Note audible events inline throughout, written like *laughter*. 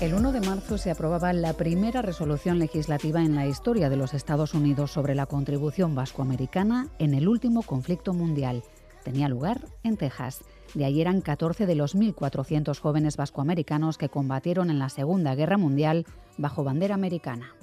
El 1 de marzo se aprobaba la primera resolución legislativa en la historia de los Estados Unidos sobre la contribución vascoamericana en el último conflicto mundial. Tenía lugar en Texas. De ahí eran 14 de los 1.400 jóvenes vascoamericanos que combatieron en la Segunda Guerra Mundial bajo bandera americana.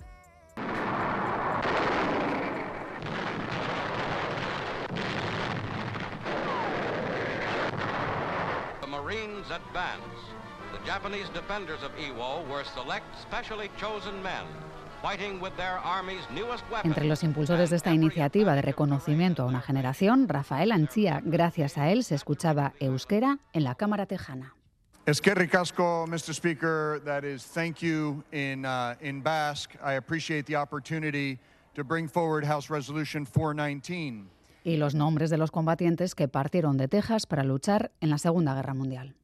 Entre los impulsores de esta iniciativa de reconocimiento a una generación, Rafael Anchía, gracias a él se escuchaba euskera en la Cámara Tejana. Eskerrik asko, Mr. Speaker. That is thank you in, uh, in Basque. I appreciate the opportunity to bring forward House Resolution 419. Y los nombres de los combatientes que partieron de Texas para luchar en la Segunda Guerra Mundial.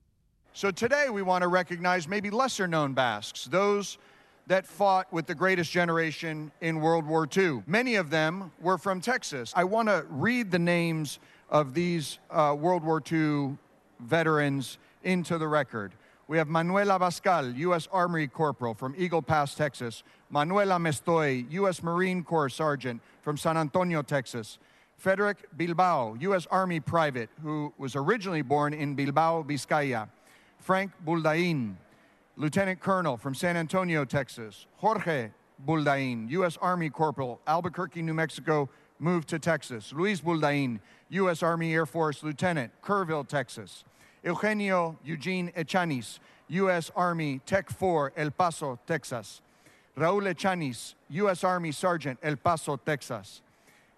So today we want to recognize maybe lesser known Basques, those that fought with the greatest generation in World War II. Many of them were from Texas. I want to read the names of these uh, World War II veterans into the record. We have Manuel Abascal, U.S. Army Corporal from Eagle Pass, Texas. Manuela Mestoy, U.S. Marine Corps Sergeant from San Antonio, Texas. Frederick Bilbao, U.S. Army Private, who was originally born in Bilbao, Vizcaya. Frank Buldain, Lieutenant Colonel from San Antonio, Texas. Jorge Buldain, U.S. Army Corporal, Albuquerque, New Mexico, moved to Texas. Luis Buldain, U.S. Army Air Force Lieutenant, Kerrville, Texas. Eugenio Eugene Echanis, U.S. Army Tech 4, El Paso, Texas. Raúl Echanis, U.S. Army Sergeant, El Paso, Texas.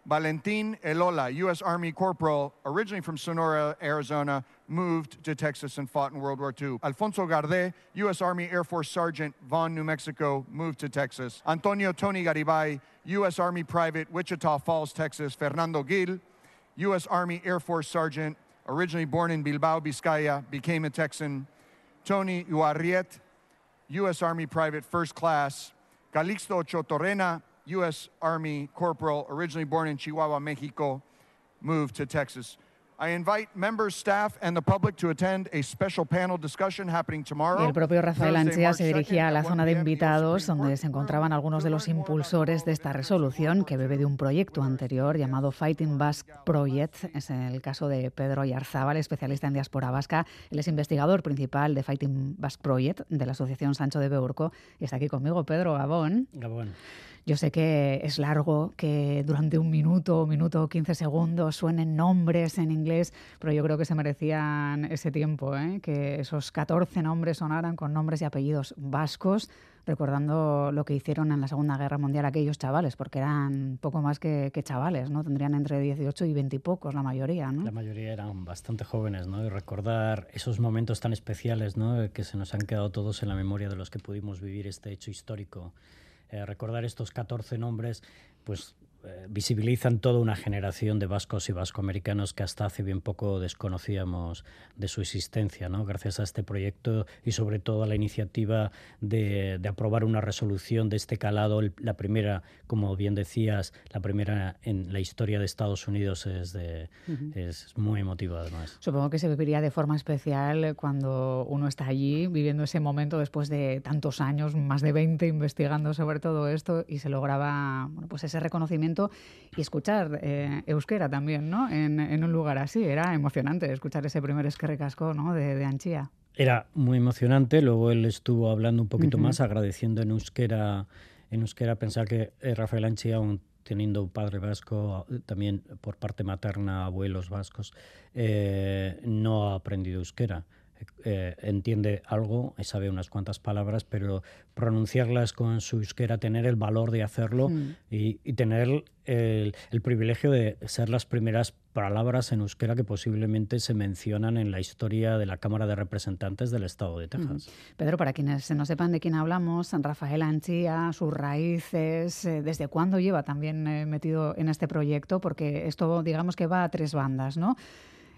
Valentin Elola, U.S. Army Corporal, originally from Sonora, Arizona, moved to Texas and fought in World War II. Alfonso Garde, U.S. Army Air Force Sergeant, Vaughn, New Mexico, moved to Texas. Antonio Tony Garibay, U.S. Army Private, Wichita Falls, Texas. Fernando Gil, U.S. Army Air Force Sergeant, originally born in Bilbao, Vizcaya, became a Texan. Tony Uarriet, U.S. Army Private, First Class. Calixto Chotorena, U.S. Army Corporal, originally born in Chihuahua, Mexico, moved to Texas. I invite members, staff, and the public to attend a special panel discussion happening tomorrow. Y el propio Rafael Anchia se dirigía a la zona de invitados donde se encontraban algunos de los impulsores de esta resolución que bebe de un proyecto anterior llamado Fighting Basque Project. Es el caso de Pedro Yarzábal, especialista en diáspora vasca. Él es investigador principal de Fighting Basque Project de la Asociación Sancho de Beurco y está aquí conmigo Pedro Gabón. Gabón. Yo sé que es largo, que durante un minuto, minuto o 15 segundos suenen nombres en inglés, pero yo creo que se merecían ese tiempo, ¿eh? que esos 14 nombres sonaran con nombres y apellidos vascos, recordando lo que hicieron en la Segunda Guerra Mundial aquellos chavales, porque eran poco más que, que chavales, ¿no? Tendrían entre 18 y 20 y pocos la mayoría, ¿no? La mayoría eran bastante jóvenes, ¿no? Y recordar esos momentos tan especiales, ¿no? Que se nos han quedado todos en la memoria de los que pudimos vivir este hecho histórico. Eh, recordar estos 14 nombres, pues visibilizan toda una generación de vascos y vascoamericanos que hasta hace bien poco desconocíamos de su existencia, ¿no? gracias a este proyecto y sobre todo a la iniciativa de, de aprobar una resolución de este calado, la primera, como bien decías, la primera en la historia de Estados Unidos es, de, uh -huh. es muy emotiva además. Supongo que se viviría de forma especial cuando uno está allí viviendo ese momento después de tantos años, más de 20 investigando sobre todo esto y se lograba bueno, pues ese reconocimiento y escuchar eh, euskera también, ¿no? En, en, un lugar así. Era emocionante escuchar ese primer esquerrecasco, ¿no? De, de Anchía. Era muy emocionante. Luego él estuvo hablando un poquito uh -huh. más, agradeciendo en euskera, en euskera. Pensar que eh, Rafael Anchía, un, teniendo un padre vasco, también por parte materna, abuelos vascos, eh, no ha aprendido euskera. Eh, entiende algo, sabe unas cuantas palabras, pero pronunciarlas con su euskera, tener el valor de hacerlo mm. y, y, tener el, el, privilegio de ser las primeras palabras en euskera que posiblemente se mencionan en la historia de la Cámara de Representantes del Estado de Texas. Mm. Pedro, para quienes no sepan de quién hablamos, Rafael Anchía, sus raíces, eh, desde cuándo lleva también eh, metido en este proyecto, porque esto digamos que va a tres bandas, ¿no?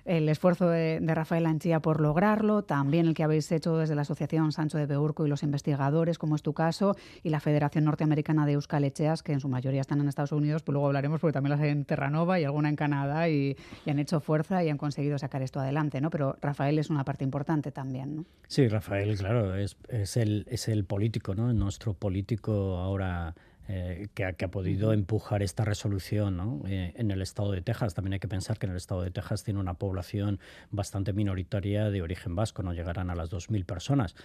El esfuerzo de, Rafael Anchía por lograrlo, también el que habéis hecho desde la Asociación Sancho de Beurco y los investigadores, como es tu caso, y la Federación Norteamericana de Euskal Echeas, que en su mayoría están en Estados Unidos, pues luego hablaremos porque también las hay en Terranova y alguna en Canadá y, han hecho fuerza y han conseguido sacar esto adelante, ¿no? Pero Rafael es una parte importante también, ¿no? Sí, Rafael, claro, es, es, el, es el político, ¿no? Nuestro político ahora eh, que, ha, podido empujar esta resolución eh, en el estado de Texas. También hay que pensar que en el estado de Texas tiene una población bastante minoritaria de origen vasco, no llegarán a las 2.000 personas.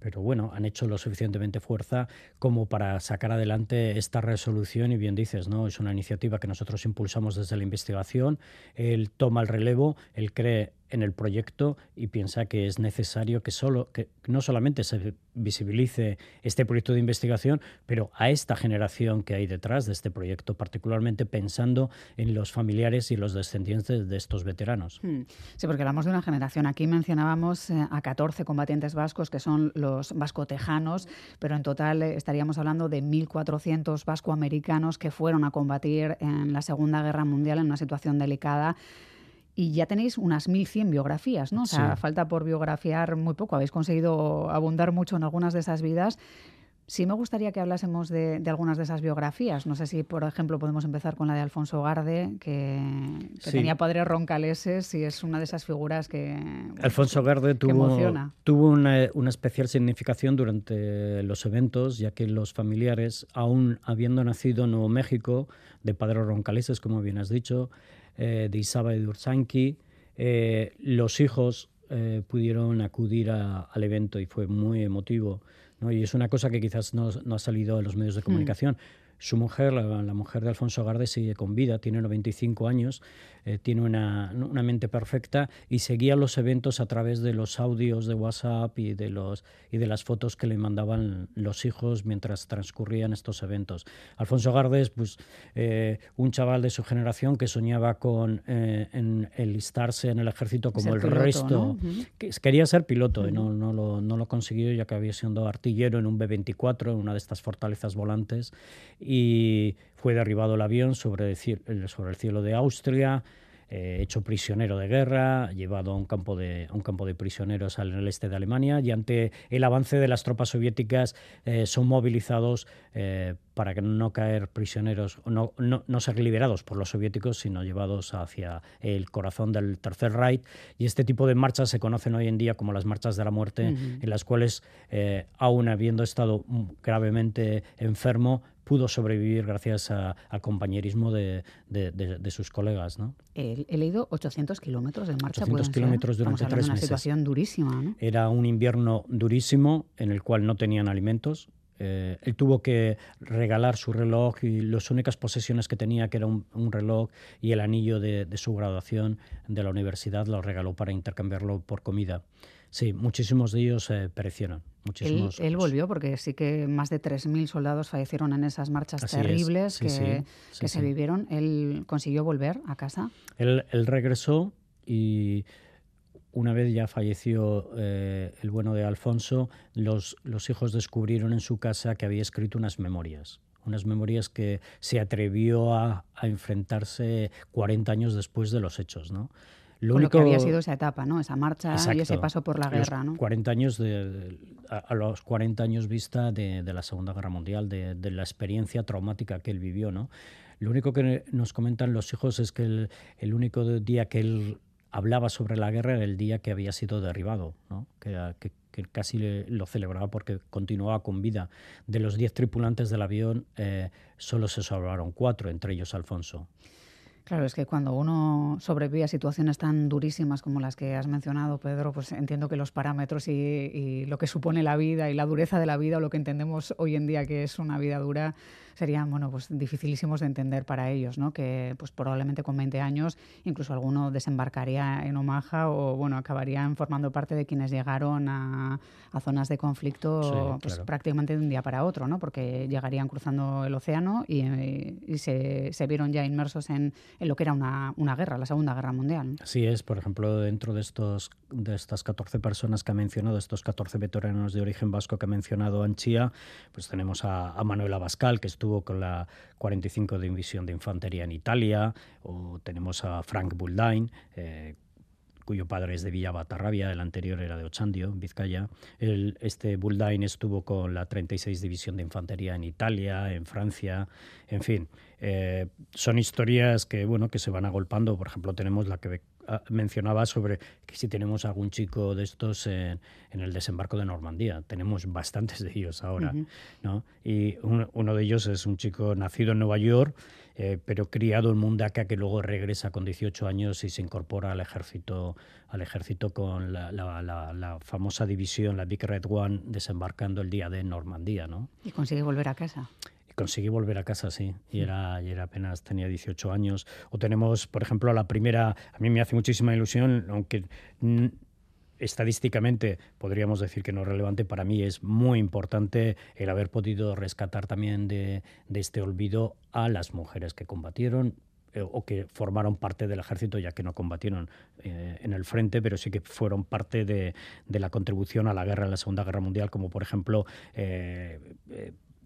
Pero bueno, han hecho lo suficientemente fuerza como para sacar adelante esta resolución y bien dices, ¿no? Es una iniciativa que nosotros impulsamos desde la investigación. Él toma el relevo, él cree en el proyecto y piensa que es necesario que, solo, que no solamente se visibilice este proyecto de investigación, pero a esta generación que hay detrás de este proyecto, particularmente pensando en los familiares y los descendientes de estos veteranos. Hmm. Sí, porque hablamos de una generación. Aquí mencionábamos eh, a 14 combatientes vascos que son los vascotejanos, pero en total eh, estaríamos hablando de 1.400 vascoamericanos que fueron a combatir en la Segunda Guerra Mundial en una situación delicada y ya tenéis unas 1.100 biografías, ¿no? O sea, falta por biografiar muy poco. Habéis conseguido abundar mucho en algunas de esas vidas. Sí me gustaría que hablásemos de, algunas de esas biografías. No sé si, por ejemplo, podemos empezar con la de Alfonso Garde, que, tenía padres roncaleses y es una de esas figuras que Alfonso Garde tuvo, tuvo una, una, especial significación durante los eventos, ya que los familiares, aún habiendo nacido en Nuevo México, de padres roncaleses, como bien has dicho, eh, de Isaba de Ursanki. Eh, los hijos eh, pudieron acudir al evento y fue muy emotivo. ¿no? Y es una cosa que quizás no, ha salido en los medios de hmm. comunicación. Su mujer, la, mujer de Alfonso Garde, sigue con vida, tiene 95 años, eh, tiene una, mente perfecta y seguía los eventos a través de los audios de WhatsApp y de, los, y de las fotos que le mandaban los hijos mientras transcurrían estos eventos. Alfonso Garde es pues, eh, un chaval de su generación que soñaba con eh, en enlistarse en el ejército como el resto. Quería ser piloto y no, no, lo, no lo consiguió ya que había sido artillero en un B-24, en una de estas fortalezas volantes y fue derribado el avión sobre el, sobre el cielo de Austria, eh, hecho prisionero de guerra, llevado a un campo de, un campo de prisioneros en el este de Alemania y ante el avance de las tropas soviéticas eh, son movilizados eh, para que no caer prisioneros, no, no, no, ser liberados por los soviéticos, sino llevados hacia el corazón del Tercer Reich. Y este tipo de marchas se conocen hoy en día como las marchas de la muerte, en las cuales, aún habiendo estado gravemente enfermo, pudo sobrevivir gracias al compañerismo de, sus colegas. ¿no? He, leído 800 kilómetros de marcha. 800 kilómetros durante tres una meses. situación durísima. ¿no? Era un invierno durísimo en el cual no tenían alimentos. Eh, él tuvo que regalar su reloj y las únicas posesiones que tenía, que era un, reloj y el anillo de, de, su graduación de la universidad, lo regaló para intercambiarlo por comida. Sí, muchísimos de ellos eh, perecieron. Muchísimos, él, volvió porque sí que más de 3.000 soldados fallecieron en esas marchas terribles que, se vivieron. Él consiguió volver a casa. Él, regresó y una vez ya falleció eh, el bueno de Alfonso, los, los hijos descubrieron en su casa que había escrito unas memorias unas memorias que se atrevió a, a, enfrentarse 40 años después de los hechos, ¿no? Lo, único... que había sido esa etapa, ¿no? Esa marcha y ese paso por la guerra, ¿no? 40 años de, a, los 40 años vista de, la Segunda Guerra Mundial, de, la experiencia traumática que él vivió, ¿no? Lo único que nos comentan los hijos es que el, único día que él hablaba sobre la guerra era el día que había sido derribado, ¿no? que, casi lo celebraba porque continuaba con vida. De los 10 tripulantes del avión, eh, solo se salvaron cuatro, entre ellos Alfonso. Claro, es que cuando uno sobrevive a situaciones tan durísimas como las que has mencionado, Pedro, pues entiendo que los parámetros y, lo que supone la vida y la dureza de la vida, o lo que entendemos hoy en día que es una vida dura, serían bueno, pues dificilísimos de entender para ellos, ¿no? que pues probablemente con 20 años incluso alguno desembarcaría en Omaha o bueno, acabarían formando parte de quienes llegaron a, zonas de conflicto pues, prácticamente de un día para otro, ¿no? porque llegarían cruzando el océano y, se, se, vieron ya inmersos en, en, lo que era una, una guerra, la Segunda Guerra Mundial. Así es, por ejemplo, dentro de, estos, de estas 14 personas que ha mencionado, estos 14 veteranos de origen vasco que ha mencionado Anchía, pues tenemos a, a Manuel Abascal, que es estuvo con la 45 División de Infantería en Italia, o tenemos a Frank Buldain, eh, cuyo padre es de Villa Batarrabia, el anterior era de Ochandio, Vizcaya. El, este Buldain estuvo con la 36 División de Infantería en Italia, en Francia, en fin. Eh, son historias que, bueno, que se van agolpando. Por ejemplo, tenemos la que mencionaba sobre que si tenemos algún chico de estos en, el desembarco de Normandía. Tenemos bastantes de ellos ahora. ¿no? Y uno de ellos es un chico nacido en Nueva York, eh, pero criado en Mundaka, que luego regresa con 18 años y se incorpora al ejército, al ejército con la, famosa división, la Big Red One, desembarcando el día de Normandía. ¿no? Y consigue volver a casa conseguí volver a casa, sí. Y era, y era apenas, tenía 18 años. O tenemos, por ejemplo, la primera, a mí me hace muchísima ilusión, aunque estadísticamente podríamos decir que no es relevante, para mí es muy importante el haber podido rescatar también de, este olvido a las mujeres que combatieron eh, o que formaron parte del ejército, ya que no combatieron eh, en el frente, pero sí que fueron parte de, la contribución a la guerra en la Segunda Guerra Mundial, como por ejemplo eh,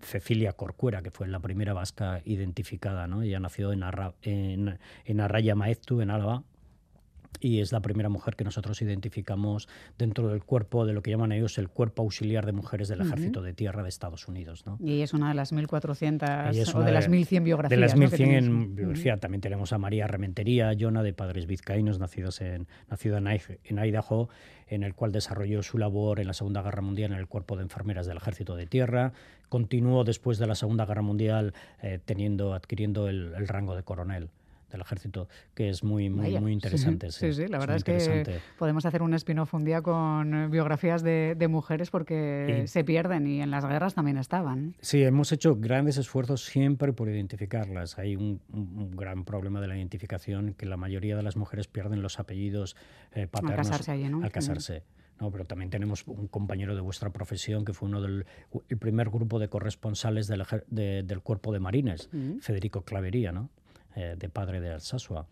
Cecilia Corcuera, que fue la primera vasca identificada. ¿no? Ella nació en, en, en Arraya Maeztu, en Álava, y es la primera mujer que nosotros identificamos dentro del cuerpo de lo que llaman ellos el cuerpo auxiliar de mujeres del Ejército de Tierra de Estados Unidos. ¿no? Y es una de las 1.400 o de, las 1.100 biografías. De las 1.100 en biografía. También tenemos a María Rementería, Yona, de padres vizcaínos, nacidos en, nacido en, Idaho, en el cual desarrolló su labor en la Segunda Guerra Mundial en el cuerpo de enfermeras del Ejército de Tierra. Continuó después de la Segunda Guerra Mundial eh, teniendo, adquiriendo el rango de coronel del ejército, que es muy, muy, muy interesante. Sí, sí, la verdad es, que podemos hacer un spin-off un día con biografías de, mujeres porque se pierden y en las guerras también estaban. Sí, hemos hecho grandes esfuerzos siempre por identificarlas. Hay un, gran problema de la identificación que la mayoría de las mujeres pierden los apellidos eh, paternos al casarse. Allí, ¿no? Al casarse. No, pero también tenemos un compañero de vuestra profesión que fue uno del el primer grupo de corresponsales del, del cuerpo de marines, Federico Clavería, ¿no? Eh, de padre de Alsasua.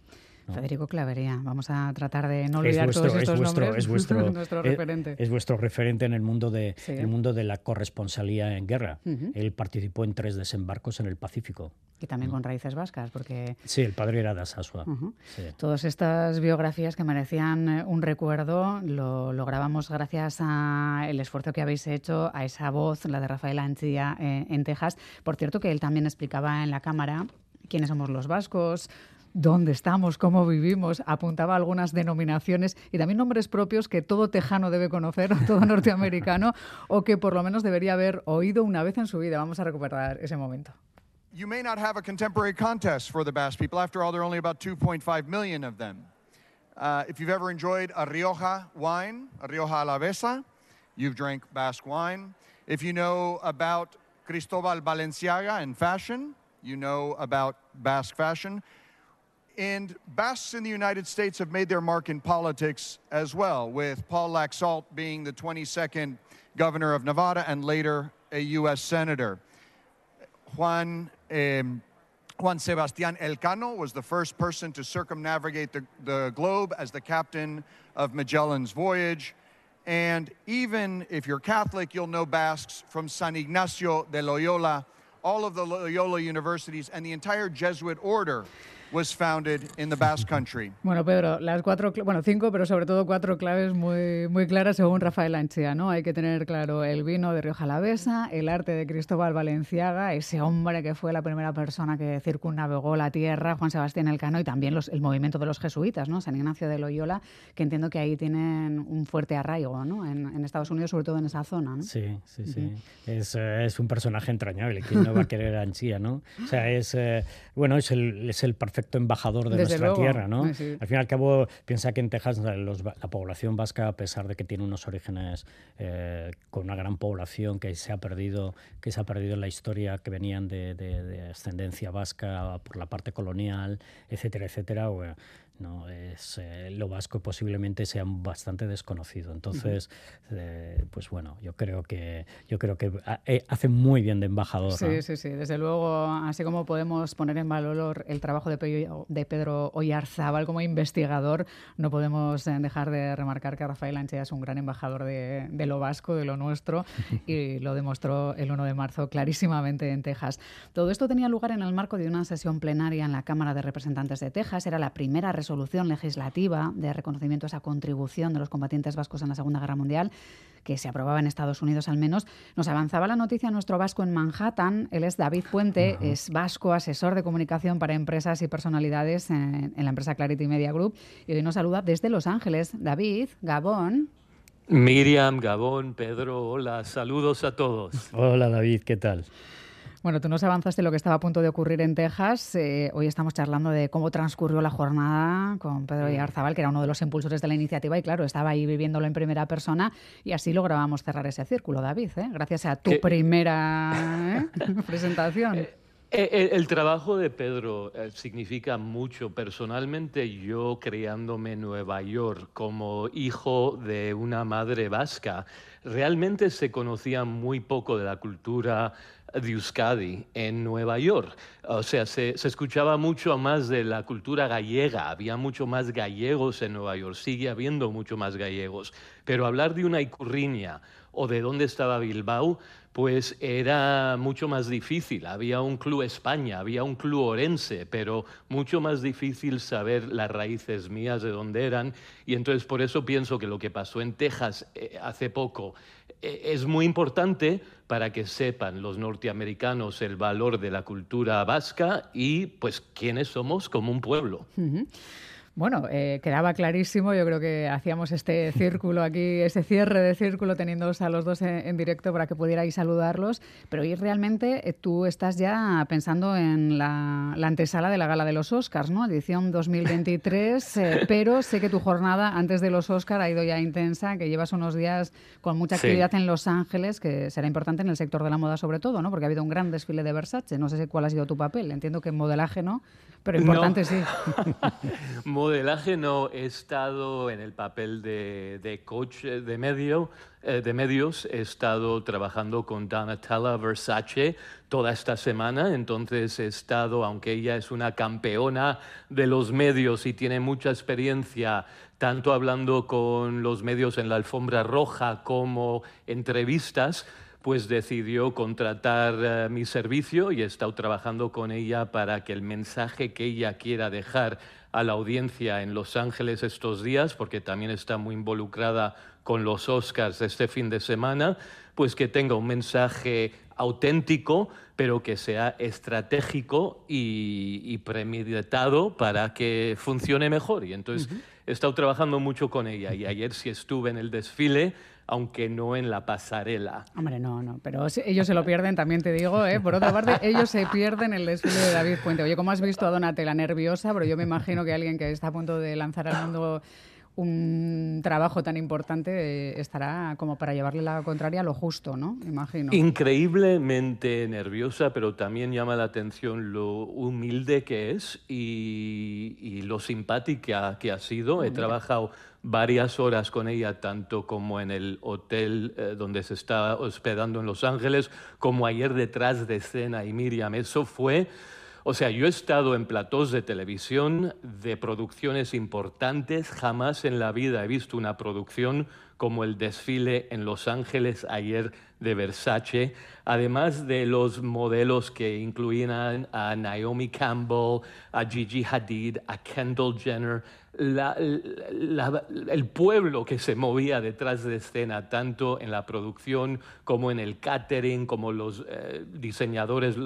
Federico Clavería, vamos a tratar de no olvidar todos estos nombres. Es vuestro, *laughs* nuestro referente. Es, vuestro referente en el mundo de, el mundo de la corresponsalía en guerra. Él participó en tres desembarcos en el Pacífico. Y también con raíces vascas, porque... Sí, el padre era de Alsasua. Todas estas biografías que merecían eh, un recuerdo lo, lo grabamos gracias al esfuerzo que habéis hecho, a esa voz, la de Rafael Anchilla eh, en Texas. Por cierto, que él también explicaba en la cámara quiénes somos los vascos, dónde estamos, cómo vivimos, apuntaba algunas denominaciones y también nombres propios que todo tejano debe conocer, *laughs* todo norteamericano, o que por lo menos debería haber oído una vez en su vida. Vamos a recuperar ese momento. You may not have a contemporary contest for the Basque people. After all, there are only about 2.5 million of them. Uh, if you've ever enjoyed a Rioja wine, a Rioja Alavesa, you've drank Basque wine. If you know about Cristobal Balenciaga and fashion, you know about Basque fashion. And Basques in the United States have made their mark in politics as well, with Paul Laxalt being the 22nd governor of Nevada and later a U.S. senator. Juan, um, Juan Sebastián Elcano was the first person to circumnavigate the, the globe as the captain of Magellan's voyage. And even if you're Catholic, you'll know Basques from San Ignacio de Loyola, all of the Loyola universities, and the entire Jesuit order was founded in the Basque Country. Bueno, Pedro, las cuatro, bueno, cinco, pero sobre todo cuatro claves muy, muy claras según Rafael Anchea, ¿no? Hay que tener claro el vino de Rioja Alavesa, el arte de Cristóbal Valenciaga, ese hombre que fue la primera persona que circunnavegó la tierra, Juan Sebastián Elcano, y también los, el movimiento de los jesuitas, ¿no? San Ignacio de Loyola, que entiendo que ahí tienen un fuerte arraigo, ¿no? En, Estados Unidos, sobre todo en esa zona, ¿no? Sí, sí, sí. es, eh, es, un personaje entrañable. ¿Quién no va a querer a Anchea, no? O sea, es, eh, bueno, es el, es el perfecto embajador de nuestra tierra, ¿no? Al fin y al cabo, piensa que en Texas la población vasca, a pesar de que tiene unos orígenes eh, con una gran población que se ha perdido, que se ha perdido en la historia, que venían de, de, ascendencia vasca por la parte colonial, etcétera, etcétera, no es eh, lo vasco posiblemente sea bastante desconocido. Entonces eh, pues bueno yo creo que yo creo que eh, hace muy bien de embajador sí sí sí. Desde luego así como podemos poner en valor el trabajo de Pedro, de Pedro Oyarzábal como investigador no podemos dejar de remarcar que Rafael Anchea es un gran embajador de, de lo vasco de lo nuestro *laughs* y lo demostró el 1 de marzo clarísimamente en Texas. Todo esto tenía lugar en el marco de una sesión plenaria en la Cámara de Representantes de Texas. Era la primera resolución legislativa de reconocimiento a esa contribución de los combatientes vascos en la Segunda Guerra Mundial, que se aprobaba en Estados Unidos al menos. Nos avanzaba la noticia nuestro vasco en Manhattan. Él es David Puente, es vasco, asesor de comunicación para empresas y personalidades en, en la empresa Clarity Media Group. Y hoy nos saluda desde Los Ángeles. David, Gabón. Miriam, Gabón, Pedro, hola, saludos a todos. Hola David, ¿qué tal? Bueno, tú nos avanzaste lo que estaba a punto de ocurrir en Texas. Eh, hoy estamos charlando de cómo transcurrió la jornada con Pedro Yarzabal, que era uno de los impulsores de la iniciativa y claro, estaba ahí viviéndolo en primera persona y así lográbamos cerrar ese círculo, David, ¿eh? gracias a tu primera *laughs* ¿eh? *laughs* presentación. El, trabajo de Pedro significa mucho. Personalmente, yo criándome en Nueva York como hijo de una madre vasca, realmente se conocía muy poco de la cultura de Euskadi en Nueva York. O sea, se, escuchaba mucho más de la cultura gallega, había mucho más gallegos en Nueva York, sigue habiendo mucho más gallegos, pero hablar de una icurriña o de dónde estaba Bilbao, pues era mucho más difícil. Había un club España, había un club Orense, pero mucho más difícil saber las raíces mías de dónde eran. Y entonces por eso pienso que lo que pasó en Texas eh, hace poco es muy importante para que sepan los norteamericanos el valor de la cultura vasca y pues quiénes somos como un pueblo. Bueno, eh, quedaba clarísimo, yo creo que hacíamos este *laughs* círculo aquí, ese cierre de círculo teniéndoos a los dos en, directo para que pudierais saludarlos, pero hoy realmente eh, tú estás ya pensando en la, antesala de la gala de los Oscars, ¿no? Edición 2023, eh, *laughs* pero sé que tu jornada antes de los Oscars ha ido ya intensa, que llevas unos días con mucha actividad en Los Ángeles, que será importante en el sector de la moda sobre todo, ¿no? Porque ha habido un gran desfile de Versace, no sé cuál ha sido tu papel, entiendo que modelaje no, pero importante sí. *laughs* modelaje no, he estado en el papel de, coach de, medio, eh, de medios, he estado trabajando con Donatella Versace toda esta semana, entonces he estado, aunque ella es una campeona de los medios y tiene mucha experiencia, tanto hablando con los medios en la alfombra roja como entrevistas, pues decidió contratar eh, mi servicio y he estado trabajando con ella para que el mensaje que ella quiera dejar a la audiencia en Los Ángeles estos días, porque también está muy involucrada con los Oscars este fin de semana, pues que tenga un mensaje auténtico, pero que sea estratégico y, premeditado para que funcione mejor. Y entonces he estado trabajando mucho con ella y ayer sí estuve en el desfile aunque no en la pasarela. Hombre, no, no, pero ellos se lo pierden, también te digo, ¿eh? Por otra parte, ellos se pierden el desfile de David Puente. Oye, ¿cómo has visto a Donatella nerviosa? Pero yo me imagino que alguien que está a punto de lanzar al mundo un trabajo tan importante eh, estará como para llevarle la contraria a lo justo, ¿no? Imagino. Increíblemente nerviosa, pero también llama la atención lo humilde que es y, lo simpática que ha sido. He trabajado varias horas con ella, tanto como en el hotel eh, donde se está hospedando en Los Ángeles, como ayer detrás de escena y Miriam. Eso fue o sea, yo he estado en platós de televisión de producciones importantes, jamás en la vida he visto una producción como el desfile en Los Ángeles ayer de Versace, además de los modelos que incluían a Naomi Campbell, a Gigi Hadid, a Kendall Jenner, el pueblo que se movía detrás de escena, tanto en la producción como en el catering, como los eh, diseñadores,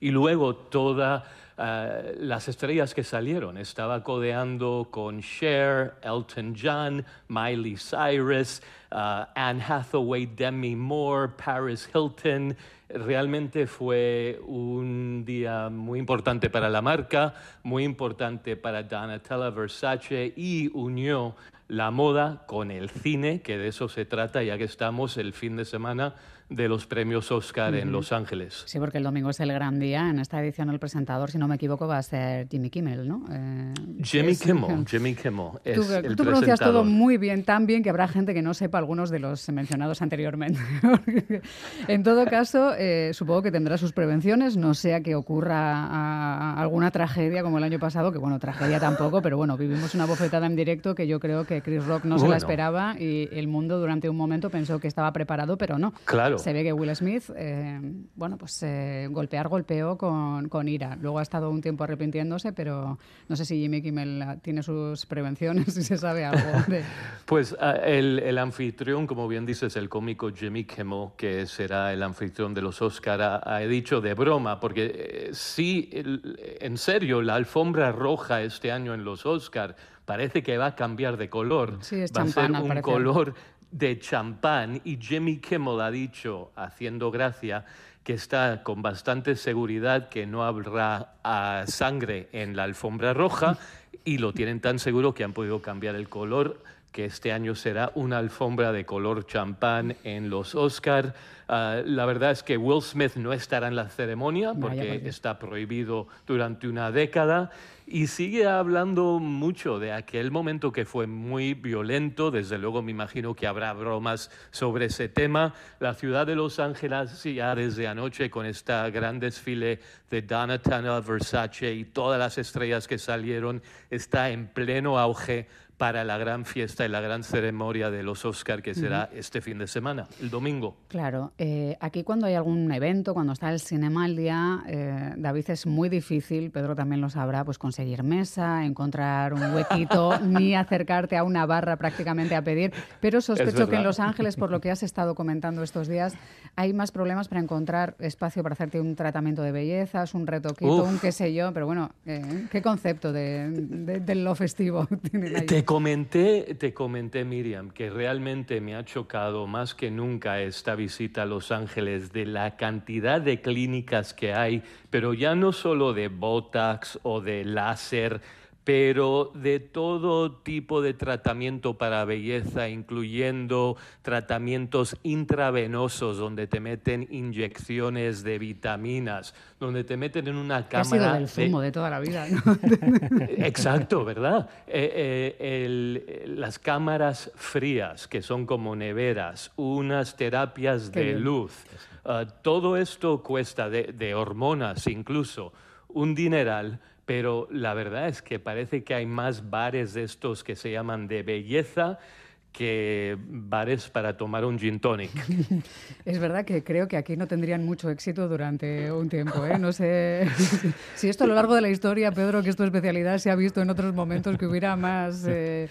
y luego todas eh, las estrellas que salieron. Estaba codeando con Cher, Elton John, Miley Cyrus, uh, Anne Hathaway, Demi Moore, Paris Hilton. Realmente fue un día muy importante para la marca, muy importante para Donatella Versace y unió la moda con el cine, que de eso se trata, ya que estamos el fin de semana de los premios Oscar en Los Ángeles. Sí, porque el domingo es el gran día. En esta edición el presentador, si no me equivoco, va a ser Jimmy Kimmel, ¿no? Eh, Jimmy Kimmel, Jimmy Kimmel. *laughs* Es tú, el tú pronuncias todo muy bien, tan bien que habrá gente que no sepa algunos de los mencionados anteriormente. *laughs* en todo caso, eh, supongo que tendrá sus prevenciones, no sea que ocurra alguna tragedia como el año pasado, que bueno, tragedia tampoco, pero bueno, vivimos una bofetada en directo que yo creo que que Chris Rock no se la esperaba y el mundo durante un momento pensó que estaba preparado, pero no. Claro. Se ve que Will Smith, eh, bueno, pues eh, golpear golpeó con, con, ira. Luego ha estado un tiempo arrepintiéndose, pero no sé si Jimmy Kimmel tiene sus prevenciones, *laughs* si se sabe algo de... *laughs* Pues ah, el, el, anfitrión, como bien dices, el cómico Jimmy Kimmel, que será el anfitrión de los Oscar, ha, dicho de broma, porque sí, en serio, la alfombra roja este año en los Oscar parece que va a cambiar de color. Sí, es va a ser un color de champán y Jimmy Kimmel ha dicho, haciendo gracia, que está con bastante seguridad que no habrá ah, sangre en la alfombra roja y lo tienen tan seguro que han podido cambiar el color que este año será una alfombra de color champán en los Oscar. Ah, la verdad es que Will Smith no estará en la ceremonia porque está prohibido durante una década y sigue hablando mucho de aquel momento que fue muy violento. Desde luego me imagino que habrá bromas sobre ese tema. La ciudad de Los Ángeles ya desde anoche con este gran desfile de Donatella Versace y todas las estrellas que salieron está en pleno auge para la gran fiesta y la gran ceremonia de los Oscar que será este fin de semana, el domingo. Claro, eh, aquí cuando hay algún evento, cuando está el cinema al día, eh, David es muy difícil, Pedro también lo sabrá, pues conseguir mesa, encontrar un huequito, *laughs* ni acercarte a una barra prácticamente a pedir. Pero sospecho que en Los Ángeles, por lo que has estado comentando estos días, hay más problemas para encontrar espacio para hacerte un tratamiento de bellezas, un retoquito, un qué sé yo. Pero bueno, eh, ¿qué concepto de, lo festivo *laughs* tienen ahí? Comenté, te comenté, Miriam, que realmente me ha chocado más que nunca esta visita a Los Ángeles de la cantidad de clínicas que hay, pero ya no solo de Botox o de láser, pero de todo tipo de tratamiento para belleza, incluyendo tratamientos intravenosos donde te meten inyecciones de vitaminas, donde te meten en una cámara. Ha sido del zumo de, toda la vida. *laughs* Exacto, ¿verdad? Eh, eh, las cámaras frías, que son como neveras, unas terapias de luz, ah, todo esto cuesta de hormonas incluso un dineral pero la verdad es que parece que hay más bares de estos que se llaman de belleza que bares para tomar un gin tonic. *laughs* Es verdad que creo que aquí no tendrían mucho éxito durante un tiempo. ¿eh? No sé *laughs* si esto a lo largo de la historia, Pedro, que es tu especialidad, se ha visto en otros momentos que hubiera más... Eh,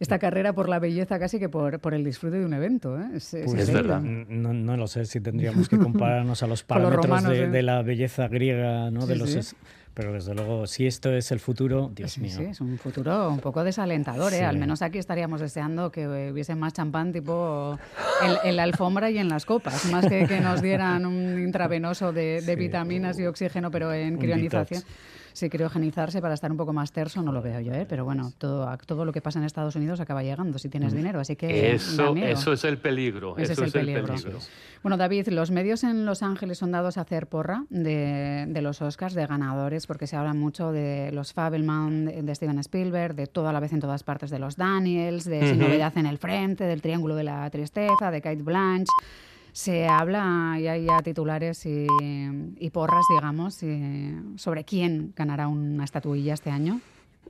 esta carrera por la belleza casi que por, por el disfrute de un evento. ¿eh? Es, pues verdad. No, no, lo sé si tendríamos que compararnos a los *laughs* parámetros de, ¿eh? de, la belleza griega, ¿no? de los pero desde luego, si esto es el futuro, Dios mío. Sí, es un futuro un poco desalentador. ¿eh? Al menos aquí estaríamos deseando que hubiese más champán tipo en, la alfombra y en las copas, más que que nos dieran un intravenoso de, vitaminas y oxígeno, pero en crionización sí criogenizarse para estar un poco más terso, no lo veo yo, ¿eh? pero bueno, todo, todo lo que pasa en Estados Unidos acaba llegando si tienes mm. dinero, así que... Eso, eso es el peligro. eso es, el, peligro. Bueno, David, los medios en Los Ángeles son dados a hacer porra de, de los Oscars, de ganadores, porque se habla mucho de los Fabelman, de, Steven Spielberg, de toda la vez en todas partes de los Daniels, de Sin Novedad en el Frente, del Triángulo de la Tristeza, de Kate Blanche se habla y hay ya titulares y, porras, digamos, sobre quién ganará una estatuilla este año.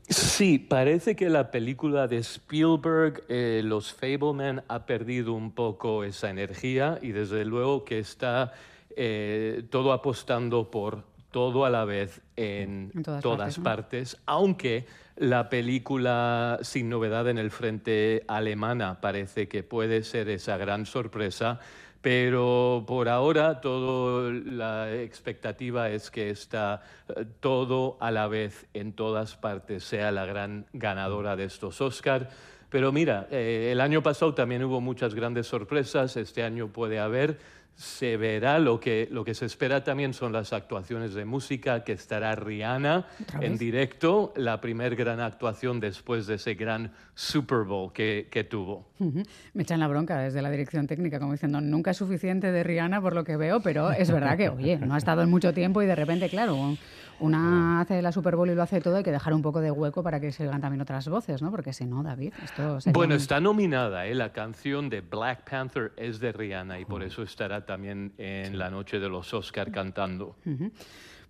Sí, parece que la película de Spielberg, eh, Los Fablemen, ha perdido un poco esa energía y desde luego que está eh, todo apostando por todo a la vez en, todas, partes, aunque la película Sin novedad en el frente alemana parece que puede ser esa gran sorpresa pero por ahora todo la expectativa es que está eh, todo a la vez en todas partes sea la gran ganadora de estos Oscar. Pero mira, eh, el año pasado también hubo muchas grandes sorpresas, este año puede haber se verá. Lo que, lo que se espera también son las actuaciones de música, que estará Rihanna en directo, la primer gran actuación después de ese gran Super Bowl que, que tuvo. Me echan la bronca desde la dirección técnica, como diciendo, nunca es suficiente de Rihanna por lo que veo, pero es verdad que, oye, no ha estado en mucho tiempo y de repente, claro, una hace la Super Bowl y lo hace todo, hay que dejar un poco de hueco para que se también otras voces, ¿no? Porque si no, David, esto Bueno, está nominada, ¿eh? La canción de Black Panther es de Rihanna y por eso estará estar también en la noche de los Oscar cantando.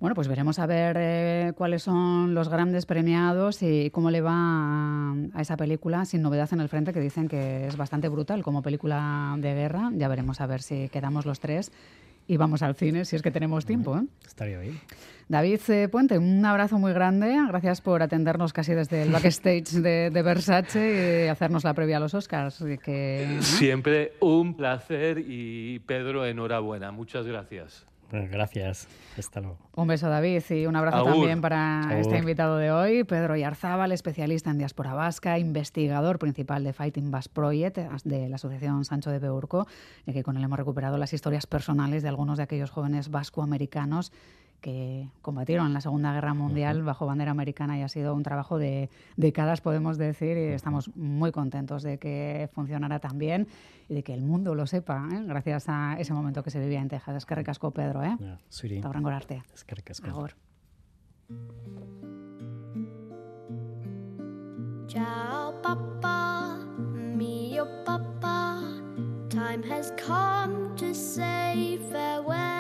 Bueno, pues veremos a ver eh, cuáles son los grandes premiados y cómo le va a, esa película Sin novedad en el frente, que dicen que es bastante brutal como película de guerra. Ya veremos a ver si quedamos los tres y vamos al cine si es que tenemos tiempo. ¿eh? Estaría bien. David eh, Puente, un abrazo muy grande. Gracias por atendernos casi desde el backstage de, Versace y hacernos la previa a los Oscars. Que, Siempre un placer y Pedro, enhorabuena. Muchas gracias. Gracias. Hasta luego. Un beso, David, y un abrazo también para este invitado de hoy, Pedro Yarzábal, especialista en diáspora vasca, investigador principal de Fighting Bass Project de la Asociación Sancho de Beurco, y que con él hemos recuperado las historias personales de algunos de aquellos jóvenes vascoamericanos que combatieron en la Segunda Guerra Mundial bajo bandera americana y ha sido un trabajo de décadas, podemos decir, y estamos muy contentos de que funcionara tan bien y de que el mundo lo sepa, ¿eh? gracias a ese momento que se vivía en Texas. Es que recasco, Pedro, ¿eh? Sí. arte. Es que recasco. Ciao, papa, mio papa. Time has come to say farewell.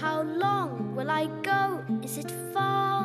How long will I go? Is it far?